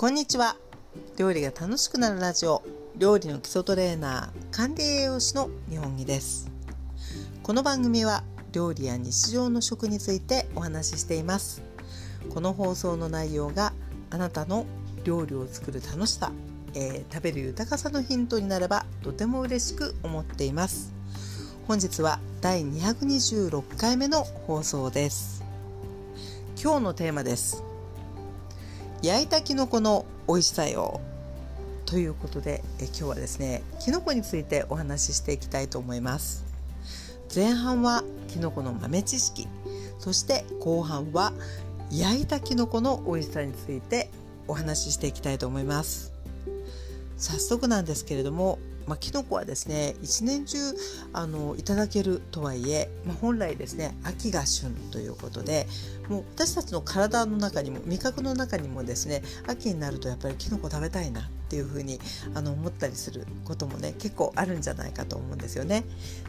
こんにちは。料理が楽しくなるラジオ。料理の基礎トレーナー管理栄養士の日本木です。この番組は料理や日常の食についてお話ししています。この放送の内容があなたの料理を作る楽しさ、えー、食べる豊かさのヒントになればとても嬉しく思っています。本日は第226回目の放送です。今日のテーマです。焼いたきのこの美味しさよ。ということでえ今日はですねきのこについてお話ししていきたいと思います。前半はきのこの豆知識そして後半は焼いたきのこの美味しさについてお話ししていきたいと思います。早速なんですけれどもまあ、キノコはですね一年中あのいただけるとはいえ、まあ、本来ですね秋が旬ということでもう私たちの体の中にも味覚の中にもですね秋になるとやっぱりキノコ食べたいなっていうふうにあの思ったりすることもね結構あるんじゃないかと思うんですよね。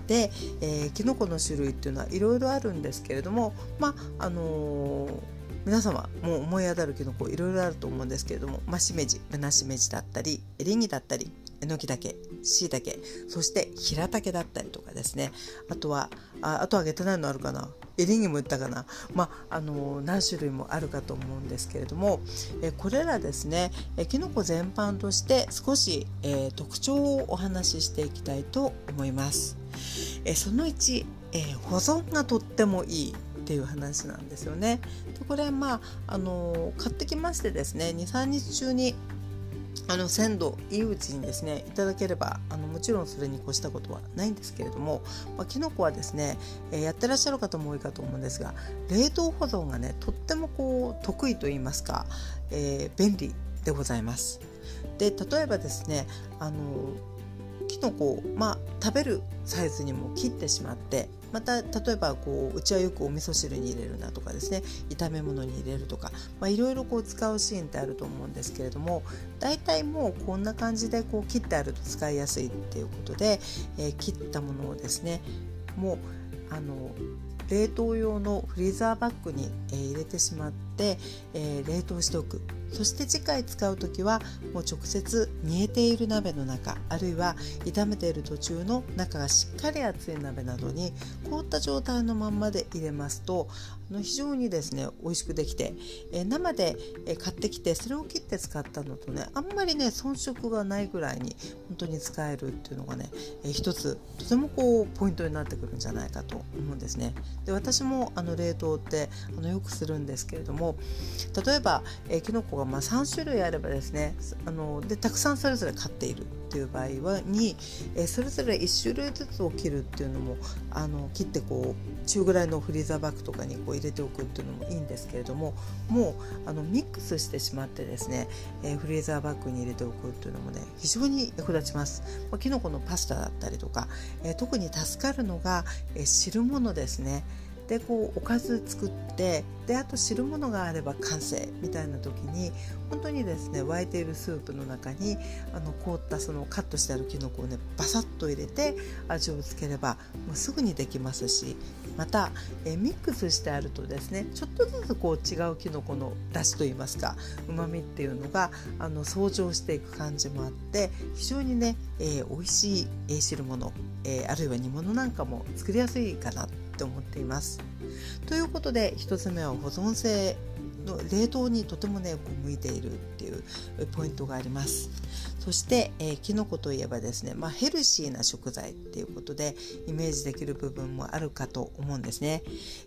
で、えー、キノコの種類っていうのはいろいろあるんですけれどもまああのー皆様もう思い当たるきのこいろいろあると思うんですけれども、まあ、しめじぶなしめじだったりエリンギだったりえのきだけしいたけそして平竹だったりとかですねあとはああと揚げてないのあるかなエリンギも言ったかな、まあ、あの何種類もあるかと思うんですけれどもえこれらですねえきのこ全般として少し、えー、特徴をお話ししていきたいと思います。えその1、えー、保存がとってもいいっていう話なんですよね。でこれまああの買ってきましてですね23日中にあの鮮度いいうちにですねいただければあのもちろんそれに越したことはないんですけれども、まあ、きのこはですね、えー、やってらっしゃる方も多いかと思うんですが冷凍保存がねとってもこう得意と言いますか、えー、便利でございます。で例えばですねあののこを、まあ、食べるサイズにも切ってしまってまた例えばこううちはよくお味噌汁に入れるなとかですね炒め物に入れるとかいろいろ使うシーンってあると思うんですけれども大体もうこんな感じでこう切ってあると使いやすいっていうことで、えー、切ったものをですねもうあの冷凍用のフリーザーバッグに、えー、入れてしまって、えー、冷凍しておく。そして次回使う時はもう直接煮えている鍋の中あるいは炒めている途中の中がしっかり熱い鍋などに凍った状態のまんまで入れますとあの非常にですね美味しくできて、え生で、え買ってきてそれを切って使ったのとねあんまりね遜色がないぐらいに本当に使えるっていうのがね、え一つとてもこうポイントになってくるんじゃないかと思うんですね。で私もあの冷凍ってあのよくするんですけれども例えば、えー、キノコがまあ3種類あればですねあのでたくさんそれぞれ買っているっていう場合はに、え、それぞれ1種類ずつを切るっていうのもあの切ってこう中ぐらいのフリーザーバッグとかにこう入れておくっていうのもいいんですけれどももうあのミックスしてしまってですね、え、フリーザーバッグに入れておくっていうのもね非常に役立ちます。まあ、キノコのパスタだったりとか、え、特に助かるのが、え、汁物ですね。でこうおかず作ってであと汁物があれば完成みたいな時に本当にですね沸いているスープの中にあの凍ったそのカットしてあるきのこをねバサッと入れて味をつければもうすぐにできますしまたえミックスしてあるとですねちょっとずつこう違うきのこの出汁といいますかうまみっていうのがあの相乗していく感じもあって非常にね、えー、美味しい、え汁物、えー、あるいは煮物なんかも作りやすいかなって思っています。ということで1つ目は保存性の冷凍にとてもねこう向いているっていうポイントがあります。そして、えー、キノコといえばですね、まあ、ヘルシーな食材っていうことでイメージできる部分もあるかと思うんですね。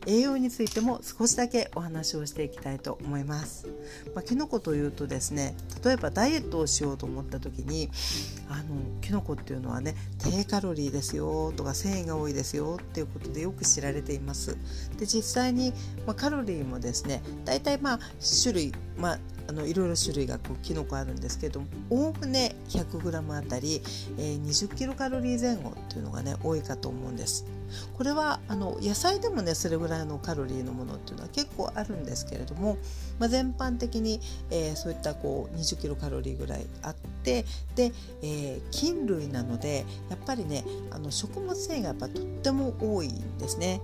栄養についても少しだけお話をしていきたいと思います、まあ、キノコというとですね例えばダイエットをしようと思った時にあのキノコっていうのはね低カロリーですよとか繊維が多いですよっていうことでよく知られています。で実際に、まあ、カロリーもですねだいたいまあ種類まああのいろいろ種類がこうキノコあるんですけどおおむね 100g あたり、えー、20キロカロリー前後っていうのがね多いかと思うんです。これはあの野菜でもねそれぐらいのカロリーのものっていうのは結構あるんですけれども、まあ、全般的に、えー、そういったこう20キロカロリーぐらいあってで、えー、菌類なのでやっぱりねあの食物繊維がやっぱとっても多いんですね。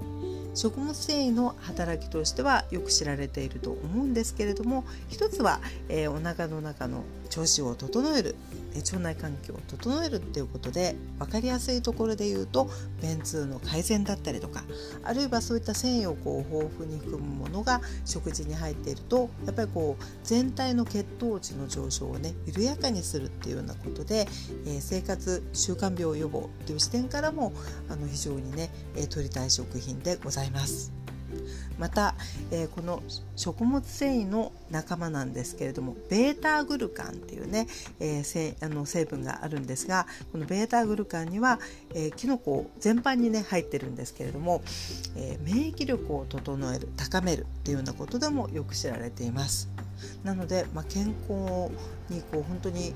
食物繊維の働きとしてはよく知られていると思うんですけれども一つは、えー、お腹の中の調子を整える腸内環境を整えるっていうことで分かりやすいところで言うと便通の改善だったりとかあるいはそういった繊維をこう豊富に含むものが食事に入っているとやっぱりこう全体の血糖値の上昇をね緩やかにするっていうようなことで、えー、生活習慣病予防という視点からもあの非常にね、えー、取りたい食品でございます。また、えー、この食物繊維の仲間なんですけれどもベータグルカンっていうね、えー、あの成分があるんですがこのベータグルカンには、えー、キノコ全般にね入ってるんですけれども、えー、免疫力を整える高めるっていうようなことでもよく知られています。なので、まあ、健康にこう本当に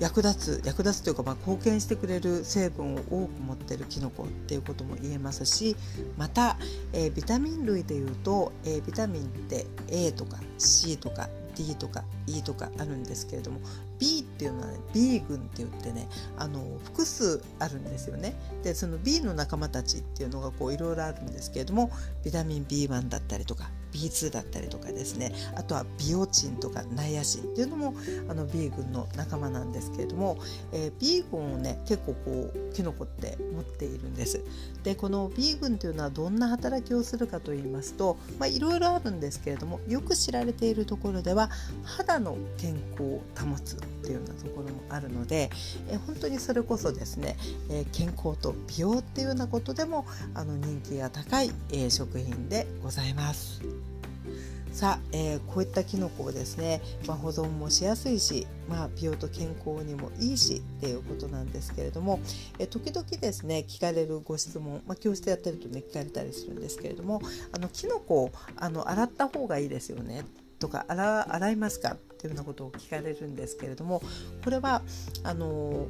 役立つ役立つというか、まあ、貢献してくれる成分を多く持っているキノコっていうことも言えますしまた、えー、ビタミン類でいうと、えー、ビタミンって A とか C とか D とか E とかあるんですけれども B っていうのはね B 群って言ってねあの複数あるんですよね。でその B の仲間たちっていうのがいろいろあるんですけれどもビタミン B1 だったりとか B2 だったりとかですねあとはビオチンとかナイアシンっていうのもあの B 群の仲間なんですけれども、えー、B 群をね結構こうキノコって持っているんですでこの B 群というのはどんな働きをするかと言いますといろいろあるんですけれどもよく知られているところでは肌の健康を保つっていうようなところもあるので、えー、本当にそれこそですね、えー、健康と美容っていうようなことでもあの人気が高い、えー、食品でございます。さあ、えー、こういったきのこをですね、まあ、保存もしやすいし、まあ、美容と健康にもいいしっていうことなんですけれども、えー、時々ですね聞かれるご質問、まあ、教室でやってるとね聞かれたりするんですけれどもあのきのこをあの洗った方がいいですよねとか洗洗いますかっていうようなことを聞かれるんですけれどもこれはあの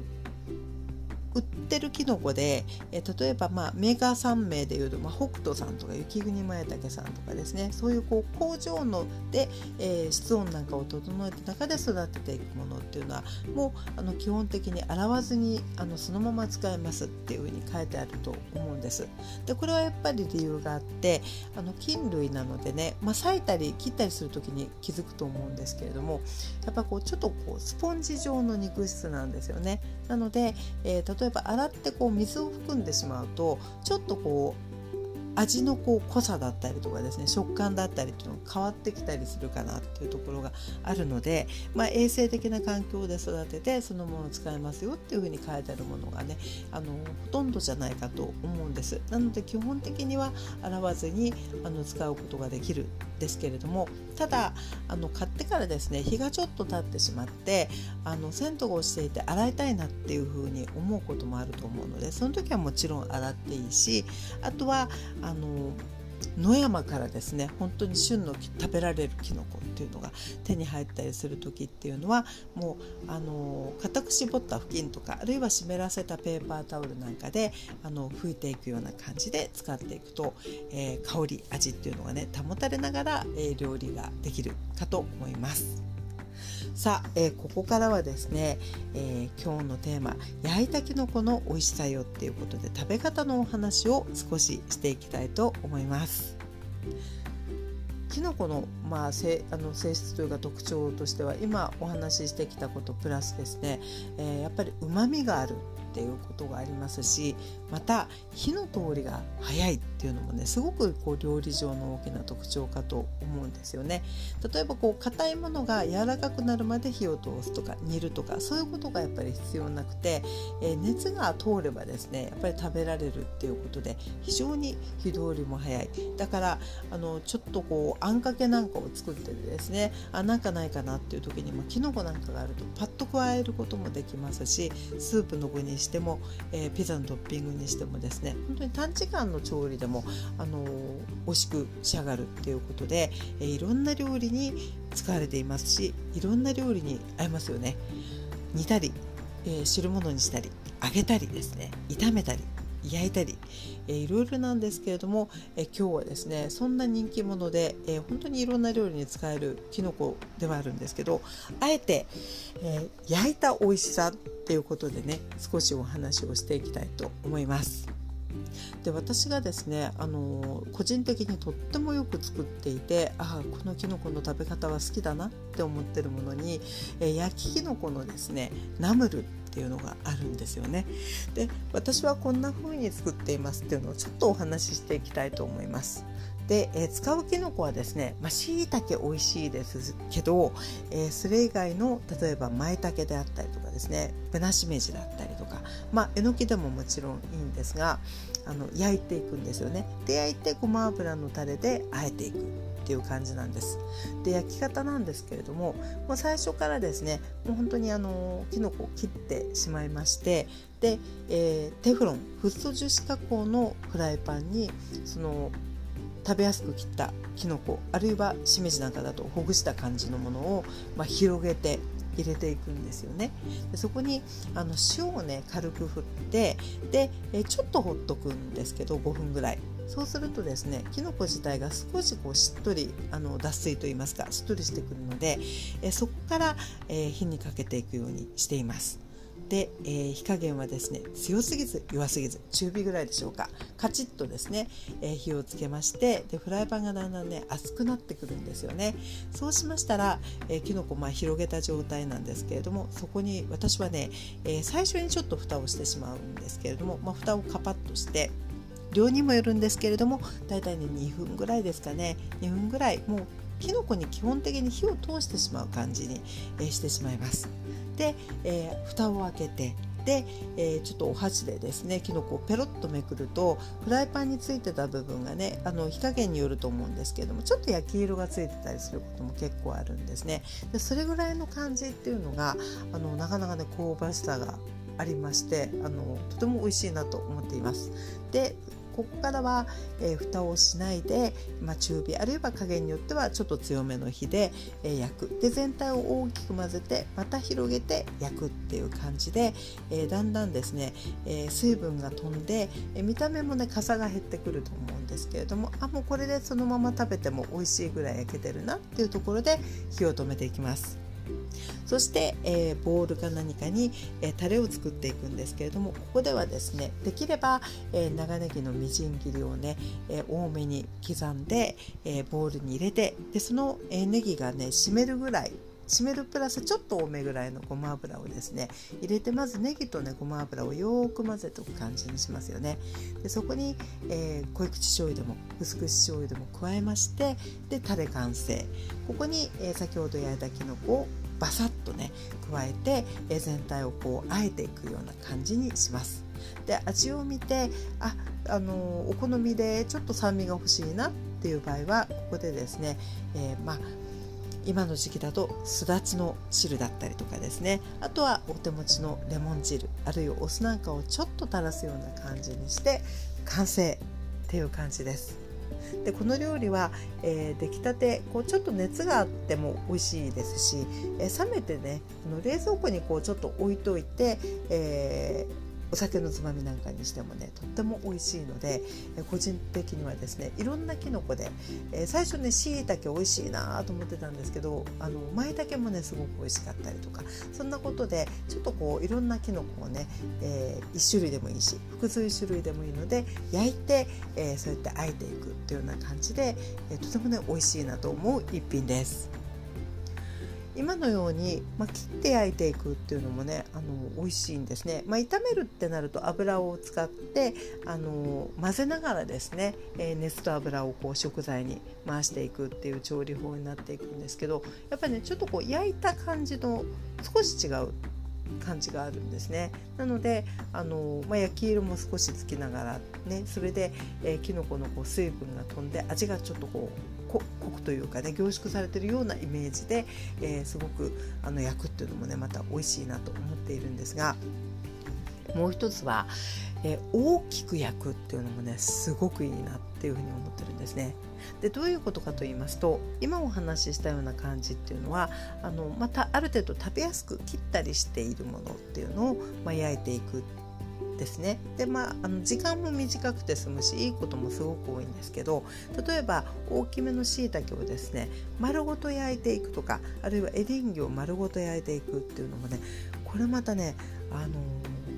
売ってるキノコで、え例えば、まあ、メーカー3名でいうと、まあ、北斗さんとか雪国前竹さんとかですねそういうこう工場ので、えー、室温なんかを整えた中で育てていくものっていうのはもうあの基本的に洗わずにあのそのまま使えますっていうふうに書いてあると思うんです。でこれはやっぱり理由があってあの菌類なのでね、まあ、裂いたり切ったりする時に気づくと思うんですけれどもやっぱこうちょっとこうスポンジ状の肉質なんですよね。なので、えー、例えば洗ってこう水を含んでしまうとちょっとこう味のこう濃さだったりとかですね食感だったりっていうのが変わってきたりするかなっていうところがあるので、まあ、衛生的な環境で育ててそのものを使えますよっていうふうに書いてあるものがねあのほとんどじゃないかと思うんです。なので基本的には洗わずにあの使うことができるですけれどもただあの買ってからですね日がちょっと経ってしまってあの鮮度が落ちていて洗いたいなっていうふうに思うこともあると思うのでその時はもちろん洗っていいしあとはあの野山からですね本当に旬の食べられるきのこっていうのが手に入ったりする時っていうのはもうあの固く絞った布巾とかあるいは湿らせたペーパータオルなんかであの拭いていくような感じで使っていくと、えー、香り味っていうのがね保たれながら、えー、料理ができるかと思います。さあ、えー、ここからはですね、えー、今日のテーマ焼いたきのこの美味しさよっていうことで食べ方のお話を少ししていきたいと思います。きのこの,、まあ、性あの性質というか特徴としては今お話ししてきたことプラスですね、えー、やっぱりうまみがあるっていうことがありますしまた火の通りが早いっていうのもねすごくこう料理上の大きな特徴かと思うんですよね。例えばこう硬いものが柔らかくなるまで火を通すとか煮るとかそういうことがやっぱり必要なくて、えー、熱が通ればですねやっぱり食べられるっていうことで非常に火通りも早いだからあのちょっとこうあんかけなんかを作ってですねあなんかないかなっていう時に、まあ、きのこなんかがあるとパッと加えることもできますしスープの具にしても、えー、ピザのトッピングにしてもですね本当に短時間の調理でも、あのー、美味しく仕上がるっていうことで、えー、いろんな料理に使われていますしいろんな料理に合いますよね。煮たり、えー、汁物にしたり揚げたりですね炒めたり焼いたり、えー、いろいろなんですけれども、えー、今日はですねそんな人気者で、えー、本当にいろんな料理に使えるきのこではあるんですけどあえて、えー、焼いた美味しさっていうことでね少しお話をしていきたいと思います。で私がですねあの個人的にとってもよく作っていてああこのきのこの食べ方は好きだなって思ってるものに、え焼ききのこのですねナムルっっていうのがあるんですよね。で私はこんな風に作っていますっていうのをちょっとお話ししていきたいと思います。で、え、使うきのこはですねまいたけ美味しいですけど、えー、それ以外の例えば舞茸であったりとかですねぶなしめじだったりとかまあえのきでももちろんいいんですがあの焼いていくんですよね。で焼いてごま油のタレであえていくっていう感じなんです。で焼き方なんですけれどももう最初からですねもう本当にあのきのこを切ってしまいましてで、えー、テフロンフッ素樹脂加工のフライパンにその食べやすく切ったきのこあるいはしめじなんかだとほぐした感じのものを、まあ、広げて入れていくんですよね。でそこにあの塩をね軽く振ってでえちょっとほっとくんですけど5分ぐらい。そうするとですねきのこ自体が少しこうしっとりあの脱水といいますかしっとりしてくるのでえそこから、えー、火にかけていくようにしています。で、えー、火加減はですね強すぎず弱すぎず中火ぐらいでしょうかカチッとですね、えー、火をつけましてでフライパンがだんだんね熱くなってくるんですよねそうしましたら、えー、きのこまあ広げた状態なんですけれどもそこに私はね、え最初にちょっと蓋をしてしまうんですけれども、まあ、蓋をカパッとして量にもよるんですけれどもだいたいね2分ぐらいですかね2分ぐらいもうきのこに基本的に火を通してしまう感じに、えー、してしまいます。で、えー、蓋を開けてで、えー、ちょっとお箸でですねきのこをペロッとめくるとフライパンについてた部分がねあの火加減によると思うんですけどもちょっと焼き色がついてたりすることも結構あるんですね。でそれぐらいの感じっていうのがあのなかなかね香ばしさがありましてあのとても美味しいなと思っています。でここからは、えー、蓋をしないで、まあ、中火あるいは加減によってはちょっと強めの火で、えー、焼くで全体を大きく混ぜてまた広げて焼くっていう感じで、え、だんだんですね、え水分が飛んで、え見た目もねかさが減ってくると思うんですけれどもあもうこれでそのまま食べても美味しいぐらい焼けてるなっていうところで火を止めていきます。そして、えー、ボウルか何かに、えー、タレを作っていくんですけれどもここではですねできれば、えー、長ネギのみじん切りをね、え多めに刻んで、えボウルに入れてでその、えネギがね締めるぐらい締めるプラスちょっと多めぐらいのごま油をですね入れてまずネギとねごま油をよく混ぜておく感じにしますよね。でそこに、えー、濃い口醤油でも薄口醤油でも加えましてでタレ完成。ここに、えー、先ほど焼いたきのこをバサッとね加えて、え、全体をこうあえていくような感じにしますで味を見てああのお好みでちょっと酸味が欲しいなっていう場合はここでですね、えー、まあ今の時期だとすだちの汁だったりとかですねあとはお手持ちのレモン汁あるいはお酢なんかをちょっと垂らすような感じにして完成っていう感じです。でこの料理は、えー、出来たてこうちょっと熱があっても美味しいですし、えー、冷めてねあの冷蔵庫にこうちょっと置いといて、えーお酒のつまみなんかにしてもねとっても美味しいので、え個人的にはですねいろんなきのこで、え最初ねしいたけ美味しいなと思ってたんですけどあの舞茸もねすごく美味しかったりとかそんなことでちょっとこういろんなきのこをね、えー、1種類でもいいし複数種類でもいいので焼いて、えー、そうやってあえていくっていうような感じで、え、とてもね美味しいなと思う一品です。今のように、まあ、切って焼いていくっていうのもねあの美味しいんですね、まあ、炒めるってなると油を使ってあの混ぜながらですね、えー、熱と油をこう食材に回していくっていう調理法になっていくんですけどやっぱりねちょっとこう焼いた感じの少し違う感じがあるんですね。なのであの、まあ、焼き色も少しつきながらねそれで、えー、きのこのこう水分が飛んで味がちょっとこう濃くというかね凝縮されてるようなイメージで、えー、すごくあの焼くっていうのもねまた美味しいなと思っているんですがもう一つは、えー、大きく焼くっていうのもねすごくいいなっていうふうに思ってるんですね。でどういうことかと言いますと今お話ししたような感じっていうのはあのまたある程度食べやすく切ったりしているものっていうのを、まあ、焼いていくですね。でまああの時間も短くて済むしいいこともすごく多いんですけど例えば大きめのしいたけをですね丸ごと焼いていくとかあるいはエリンギを丸ごと焼いていくっていうのもねこれまたねあの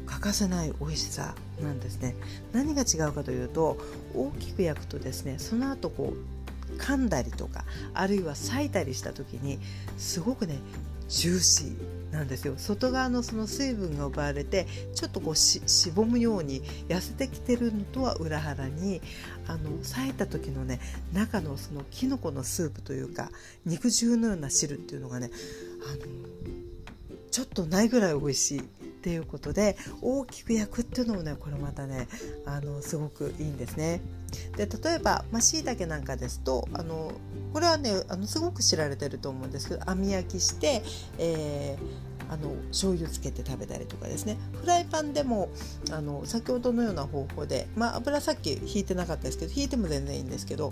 欠かせない美味しさなんですね。何が違うかというと大きく焼くとですねその後こう噛んだりとかあるいは裂いたりした時にすごくねジューシー。なんですよ。外側のその水分が奪われてちょっとこうしぼむように痩せてきてるのとは裏腹にあの裂いた時のね中のそのきのこのスープというか肉汁のような汁っていうのがねあのちょっとないぐらい美味しい。っていうことで大きく焼くっていうのもねこれまたねあのすごくいいんですね。で例えばしいたけなんかですとあのこれはねあのすごく知られてると思うんですけど網焼きして、えー、あの醤油つけて食べたりとかですね。フライパンでもあの先ほどのような方法で、まあ、油さっき引いてなかったですけど引いても全然いいんですけど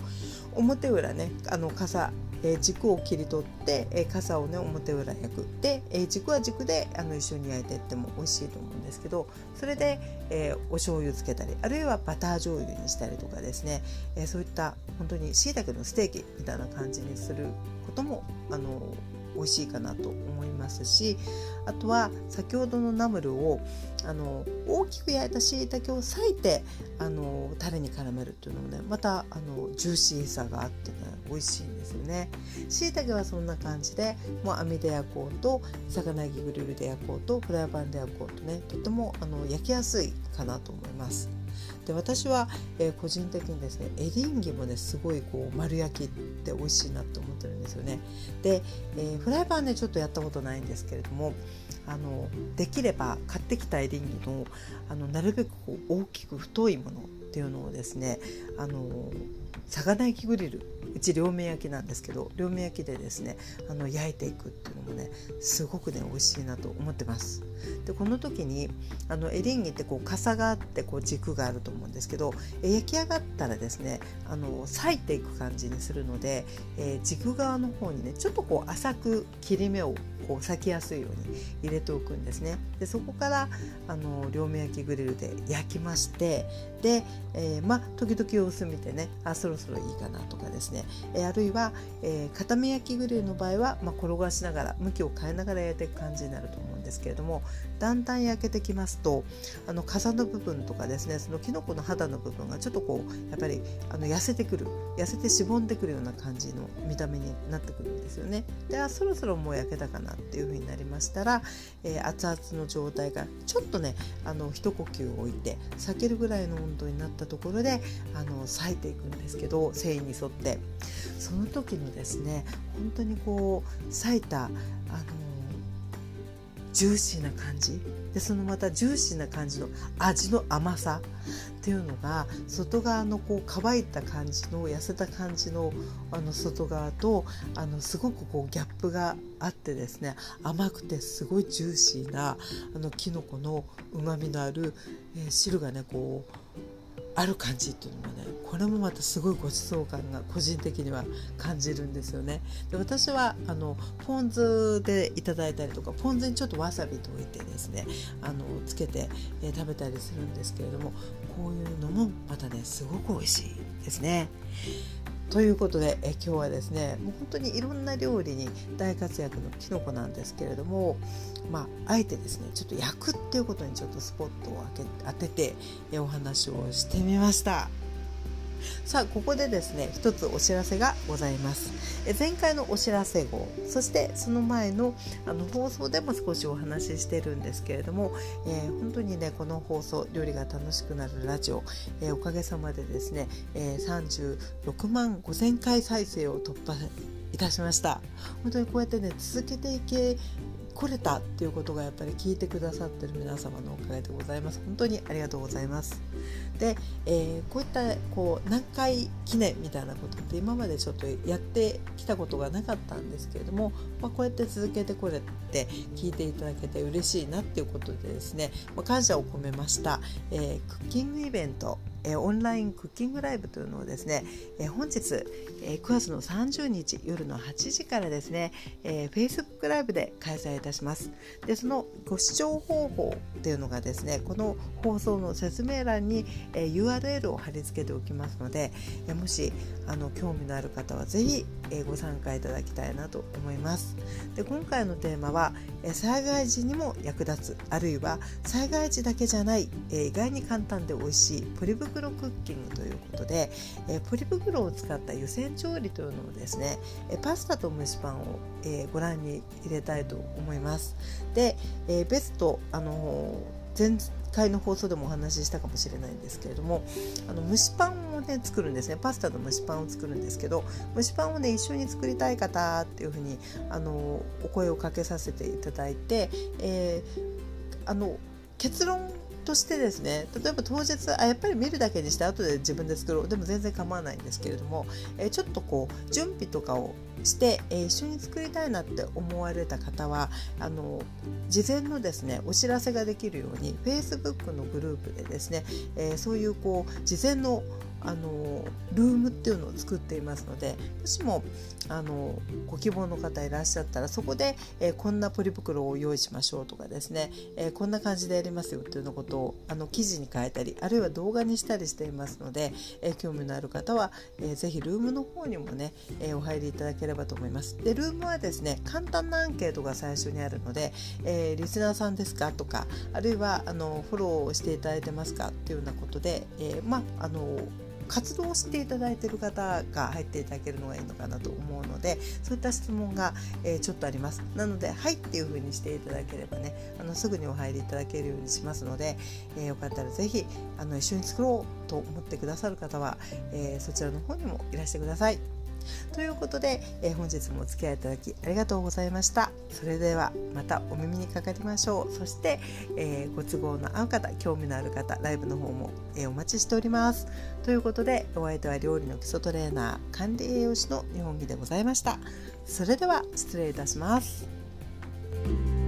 表裏ねあの傘えー、軸を切り取って、えー、傘をね表裏焼く。で、えー、軸は軸であの一緒に焼いていっても美味しいと思うんですけどそれで、えー、お醤油つけたりあるいはバター醤油にしたりとかですね、えー、そういった本当にしいたけのステーキみたいな感じにすることもあの美味しいかなと思いますしあとは先ほどのナムルをあの大きく焼いたしいたけを裂いてあのタレに絡めるっていうのもねまたあのジューシーさがあってね美味しいんですよね。しいたけはそんな感じでもう網で焼こうと魚焼きグリルで焼こうとフライパンで焼こうとねとてもあの焼きやすいかなと思います。で私は、えー、個人的にですねエリンギもねすごいこう丸焼きって美味しいなと思ってるんですよね。で、えー、フライパンねちょっとやったことないんですけれどもあのできれば買ってきたエリンギのあのなるべくこう大きく太いものっていうのをですねあの魚焼きグリル。うち両面焼きなんですけど両面焼きでですねあの焼いていくっていうのもねすごくね美味しいなと思ってます。でこの時にあのエリンギってこう傘があってこう軸があると思うんですけど焼き上がったらですねあの裂いていく感じにするので、えー、軸側の方にねちょっとこう浅く切り目をこう裂きやすいように入れておくんですね。でそこからあの両面焼きグリルで焼きましてで、えー、まあ時々様子見てねあそろそろいいかなとかですね、え、あるいは、えー、片目焼きグリルの場合は、まあ、転がしながら向きを変えながら焼いていく感じになると思います。ですけれどもだんだん焼けてきますとあの傘の部分とかですねそのきのこの肌の部分がちょっとこうやっぱりあの痩せてくる痩せてしぼんでくるような感じの見た目になってくるんですよね。であそろそろもう焼けたかなっていう風になりましたら、えー、熱々の状態がちょっとねあの一呼吸置いて裂けるぐらいの温度になったところであの裂いていくんですけど繊維に沿ってその時のですね本当にこう裂いたあのジューシーな感じ。でそのまたジューシーな感じの味の甘さ。っていうのが外側のこう乾いた感じの痩せた感じのあの外側とあのすごくこうギャップがあってですね甘くてすごいジューシーなあのきのこのうまみのある、えー、汁がねこうある感じっていうのもねこれもまたすごいごちそう感が個人的には感じるんですよね。で私はあのポン酢でいただいたりとかポン酢にちょっとわさびと置いてですねあのつけて、えー、食べたりするんですけれどもこういうのもまたねすごく美味しいですね。ということでえ今日はですねもう本当にいろんな料理に大活躍のきのこなんですけれどもまああえてですねちょっと焼くっていうことにちょっとスポットを当ててお話をしてみました。さあここでですね一つお知らせがございます。え前回のお知らせ号そしてその前のあの放送でも少しお話ししてるんですけれども、えー、本当にねこの放送料理が楽しくなるラジオ、えー、おかげさまでですね、えー、36万5000回再生を突破いたしました。本当にこうやってね続けていけ来れたっていうことがやっぱり聞いてくださってる皆様のおかげでございます。本当にありがとうございます。で、えー、こういったこう何回記念みたいなことって今までちょっとやってきたことがなかったんですけれども、まあ、こうやって続けてこれて聞いていただけて嬉しいなっていうことでですね、まあ、感謝を込めました、えー、クッキングイベント。えオンラインクッキングライブというのをですね、え本日、え9月の30日夜の8時からですね、え Facebook ライブで開催いたします。で、そのご視聴方法っていうのがですね、この放送の説明欄に、え URL を貼り付けておきますので、えもしあの興味のある方はぜひえご参加いただきたいなと思います。で今回のテーマは、え災害時にも役立つあるいは災害時だけじゃない、え意外に簡単で美味しいポリ袋クッキングということで、えポリ袋を使った湯煎調理というのをですね、えパスタと蒸しパンを、えご覧に入れたいと思います。で、えベストあの回の放送でもお話ししたかもしれないんですけれどもあの蒸しパンをね作るんですね。パスタと蒸しパンを作るんですけど蒸しパンをね一緒に作りたい方っていうふうにあのお声をかけさせていただいて、えー、あの結論としてですね例えば当日あやっぱり見るだけにして後で自分で作ろう。でも全然構わないんですけれども、え、ちょっとこう準備とかをして、え、一緒に作りたいなって思われた方はあの事前のですねお知らせができるように Facebook のグループでですね、え、そういうこう事前のあのルームっていうのを作っていますのでもしもあのご希望の方いらっしゃったらそこで、えー、こんなポリ袋を用意しましょうとかですね、えー、こんな感じでやりますよっていうのことをあの記事に変えたりあるいは動画にしたりしていますので、えー、興味のある方は、えー、ぜひルームの方にもね、えお入りいただければと思います。でルームはですね簡単なアンケートが最初にあるので、えリスナーさんですかとかあるいはあのフォローしていただいてますかっていうようなことで、えまああの活動していただいている方が入っていただけるのがいいのかなと思うのでそういった質問が、えー、ちょっとありますなので「はい」っていう風にしていただければねあのすぐにお入りいただけるようにしますので、えー、よかったら是非あの一緒に作ろうと思ってくださる方は、えー、そちらの方にもいらしてください。ということで、えー、本日もお付き合いいただきありがとうございました。それではまたお耳にかかりましょう。そして、えー、ご都合の合う方興味のある方ライブの方も、えー、お待ちしております。ということでお相手は料理の基礎トレーナー管理栄養士の日本木でございました。それでは失礼いたします。